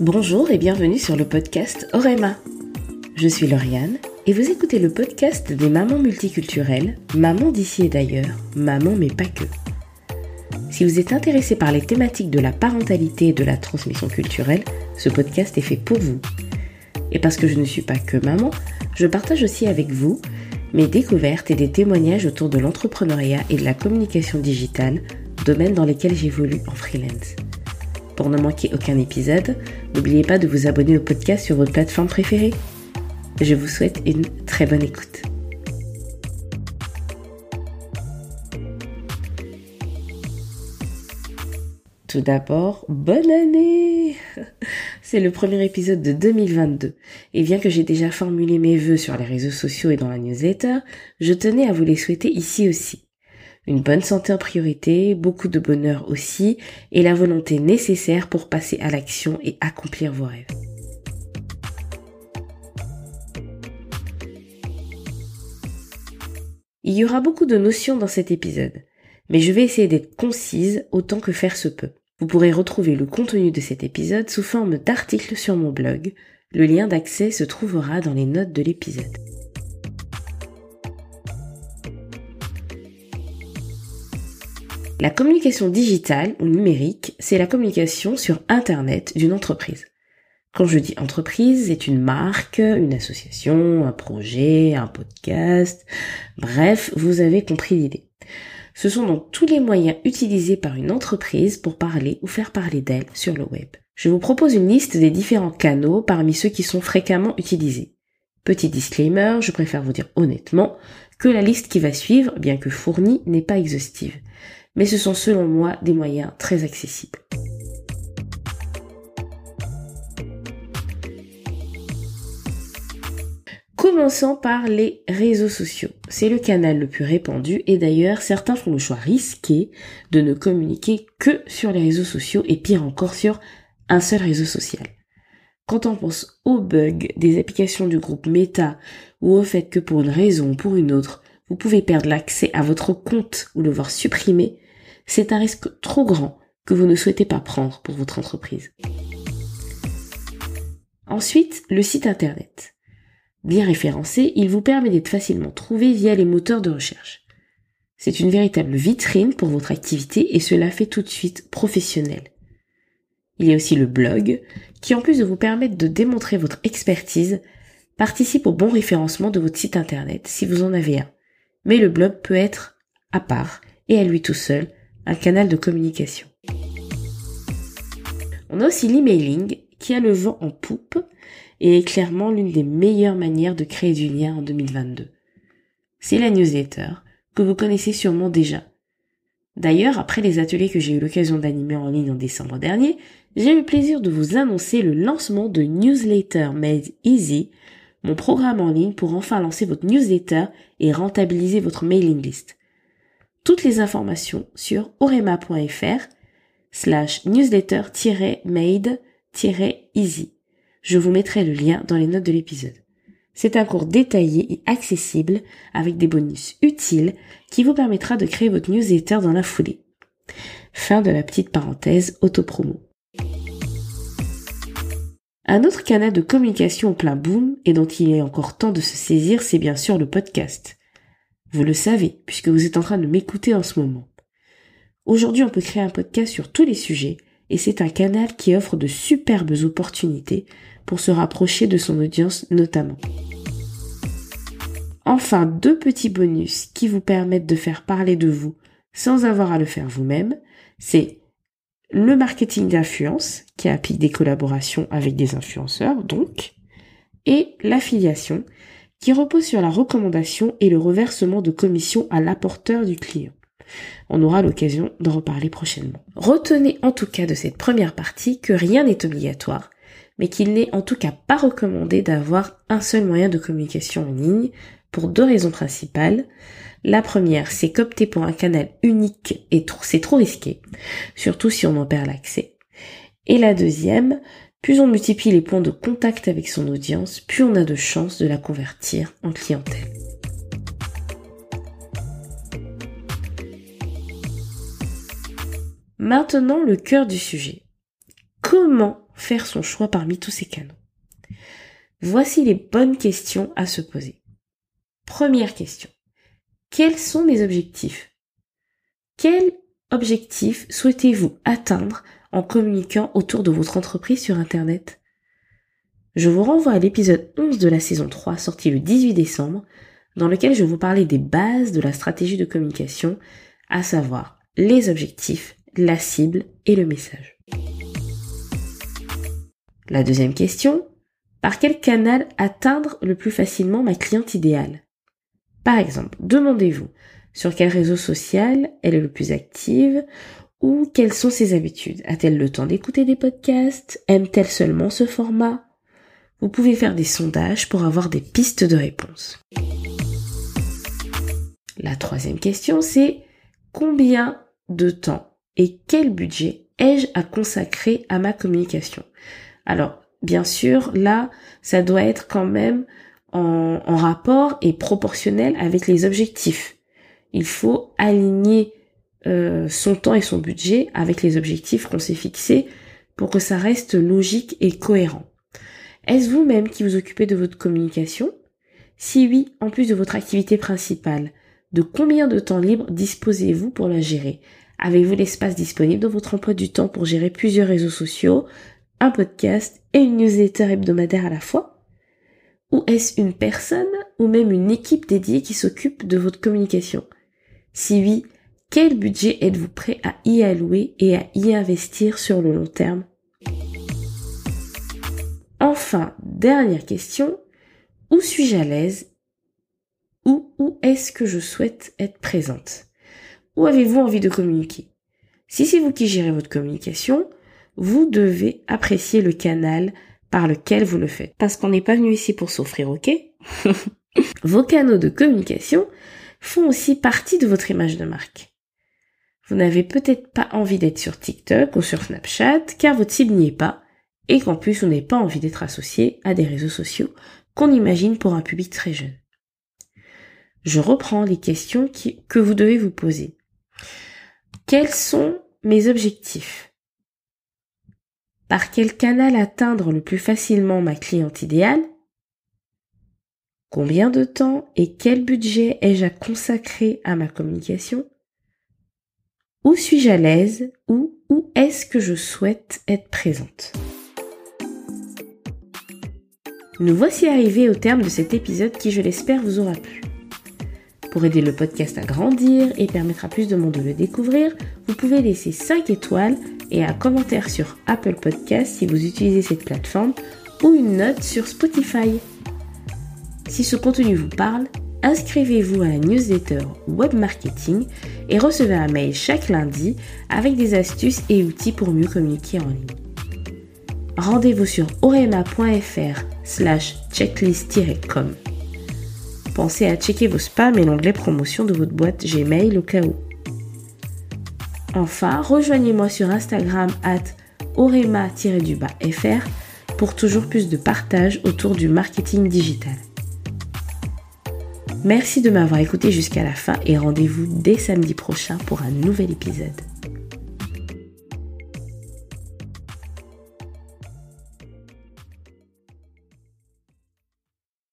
Bonjour et bienvenue sur le podcast Orema. Je suis Lauriane et vous écoutez le podcast des mamans multiculturelles, mamans d'ici et d'ailleurs, maman mais pas que. Si vous êtes intéressé par les thématiques de la parentalité et de la transmission culturelle, ce podcast est fait pour vous. Et parce que je ne suis pas que maman, je partage aussi avec vous mes découvertes et des témoignages autour de l'entrepreneuriat et de la communication digitale, domaines dans lesquels j'évolue en freelance. Pour ne manquer aucun épisode, n'oubliez pas de vous abonner au podcast sur votre plateforme préférée. Je vous souhaite une très bonne écoute. Tout d'abord, bonne année C'est le premier épisode de 2022, et bien que j'ai déjà formulé mes vœux sur les réseaux sociaux et dans la newsletter, je tenais à vous les souhaiter ici aussi une bonne santé en priorité, beaucoup de bonheur aussi, et la volonté nécessaire pour passer à l'action et accomplir vos rêves. Il y aura beaucoup de notions dans cet épisode, mais je vais essayer d'être concise autant que faire se peut. Vous pourrez retrouver le contenu de cet épisode sous forme d'articles sur mon blog. Le lien d'accès se trouvera dans les notes de l'épisode. La communication digitale ou numérique, c'est la communication sur Internet d'une entreprise. Quand je dis entreprise, c'est une marque, une association, un projet, un podcast, bref, vous avez compris l'idée. Ce sont donc tous les moyens utilisés par une entreprise pour parler ou faire parler d'elle sur le web. Je vous propose une liste des différents canaux parmi ceux qui sont fréquemment utilisés. Petit disclaimer, je préfère vous dire honnêtement que la liste qui va suivre, bien que fournie, n'est pas exhaustive mais ce sont selon moi des moyens très accessibles. Commençons par les réseaux sociaux. C'est le canal le plus répandu et d'ailleurs certains font le choix risqué de ne communiquer que sur les réseaux sociaux et pire encore sur un seul réseau social. Quand on pense aux bugs des applications du groupe Meta ou au fait que pour une raison ou pour une autre, vous pouvez perdre l'accès à votre compte ou le voir supprimé, c'est un risque trop grand que vous ne souhaitez pas prendre pour votre entreprise. Ensuite, le site internet. Bien référencé, il vous permet d'être facilement trouvé via les moteurs de recherche. C'est une véritable vitrine pour votre activité et cela fait tout de suite professionnel. Il y a aussi le blog, qui en plus de vous permettre de démontrer votre expertise, participe au bon référencement de votre site internet si vous en avez un. Mais le blog peut être à part et à lui tout seul un canal de communication. On a aussi l'emailing qui a le vent en poupe et est clairement l'une des meilleures manières de créer du lien en 2022. C'est la newsletter que vous connaissez sûrement déjà. D'ailleurs, après les ateliers que j'ai eu l'occasion d'animer en ligne en décembre dernier, j'ai eu le plaisir de vous annoncer le lancement de Newsletter Made Easy, mon programme en ligne pour enfin lancer votre newsletter et rentabiliser votre mailing list toutes les informations sur orema.fr slash newsletter-made-easy. Je vous mettrai le lien dans les notes de l'épisode. C'est un cours détaillé et accessible avec des bonus utiles qui vous permettra de créer votre newsletter dans la foulée. Fin de la petite parenthèse autopromo. Un autre canal de communication au plein boom et dont il est encore temps de se saisir, c'est bien sûr le podcast. Vous le savez, puisque vous êtes en train de m'écouter en ce moment. Aujourd'hui, on peut créer un podcast sur tous les sujets, et c'est un canal qui offre de superbes opportunités pour se rapprocher de son audience notamment. Enfin, deux petits bonus qui vous permettent de faire parler de vous sans avoir à le faire vous-même, c'est le marketing d'influence, qui applique des collaborations avec des influenceurs, donc, et l'affiliation, qui repose sur la recommandation et le reversement de commissions à l'apporteur du client. On aura l'occasion d'en reparler prochainement. Retenez en tout cas de cette première partie que rien n'est obligatoire, mais qu'il n'est en tout cas pas recommandé d'avoir un seul moyen de communication en ligne pour deux raisons principales. La première, c'est qu'opter pour un canal unique et c'est trop risqué, surtout si on en perd l'accès. Et la deuxième, plus on multiplie les points de contact avec son audience, plus on a de chances de la convertir en clientèle. Maintenant, le cœur du sujet. Comment faire son choix parmi tous ces canaux? Voici les bonnes questions à se poser. Première question. Quels sont mes objectifs? Quels objectifs souhaitez-vous atteindre en communiquant autour de votre entreprise sur Internet Je vous renvoie à l'épisode 11 de la saison 3 sorti le 18 décembre dans lequel je vous parlais des bases de la stratégie de communication, à savoir les objectifs, la cible et le message. La deuxième question, par quel canal atteindre le plus facilement ma cliente idéale? Par exemple, demandez-vous sur quel réseau social elle est le plus active ou quelles sont ses habitudes? A-t-elle le temps d'écouter des podcasts? Aime-t-elle seulement ce format? Vous pouvez faire des sondages pour avoir des pistes de réponse. La troisième question, c'est combien de temps et quel budget ai-je à consacrer à ma communication? Alors, bien sûr, là, ça doit être quand même en, rapport et proportionnel avec les objectifs. Il faut aligner euh, son temps et son budget avec les objectifs qu'on s'est fixés pour que ça reste logique et cohérent. Est-ce vous-même qui vous occupez de votre communication? Si oui, en plus de votre activité principale, de combien de temps libre disposez-vous pour la gérer? Avez-vous l'espace disponible dans votre emploi du temps pour gérer plusieurs réseaux sociaux, un podcast et une newsletter hebdomadaire à la fois? Ou est-ce une personne ou même une équipe dédiée qui s'occupe de votre communication? Si oui, quel budget êtes-vous prêt à y allouer et à y investir sur le long terme? Enfin, dernière question, où suis-je à l'aise? Ou où est-ce que je souhaite être présente? Où avez-vous envie de communiquer? Si c'est vous qui gérez votre communication, vous devez apprécier le canal par lequel vous le faites. Parce qu'on n'est pas venu ici pour s'offrir, ok? Vos canaux de communication font aussi partie de votre image de marque. Vous n'avez peut-être pas envie d'être sur TikTok ou sur Snapchat car votre cible n'y est pas et qu'en plus vous n'avez pas envie d'être associé à des réseaux sociaux qu'on imagine pour un public très jeune. Je reprends les questions que vous devez vous poser. Quels sont mes objectifs? Par quel canal atteindre le plus facilement ma cliente idéale? Combien de temps et quel budget ai-je à consacrer à ma communication? Où suis-je à l'aise ou où est-ce que je souhaite être présente? Nous voici arrivés au terme de cet épisode qui, je l'espère, vous aura plu. Pour aider le podcast à grandir et permettre à plus de monde de le découvrir, vous pouvez laisser 5 étoiles et un commentaire sur Apple Podcast si vous utilisez cette plateforme ou une note sur Spotify. Si ce contenu vous parle, inscrivez-vous à la newsletter Web Marketing et recevez un mail chaque lundi avec des astuces et outils pour mieux communiquer en ligne. Rendez-vous sur orema.fr slash checklist-com. Pensez à checker vos spams et l'onglet promotion de votre boîte Gmail au cas où. Enfin, rejoignez-moi sur Instagram at orema-fr pour toujours plus de partage autour du marketing digital. Merci de m'avoir écouté jusqu'à la fin et rendez-vous dès samedi prochain pour un nouvel épisode.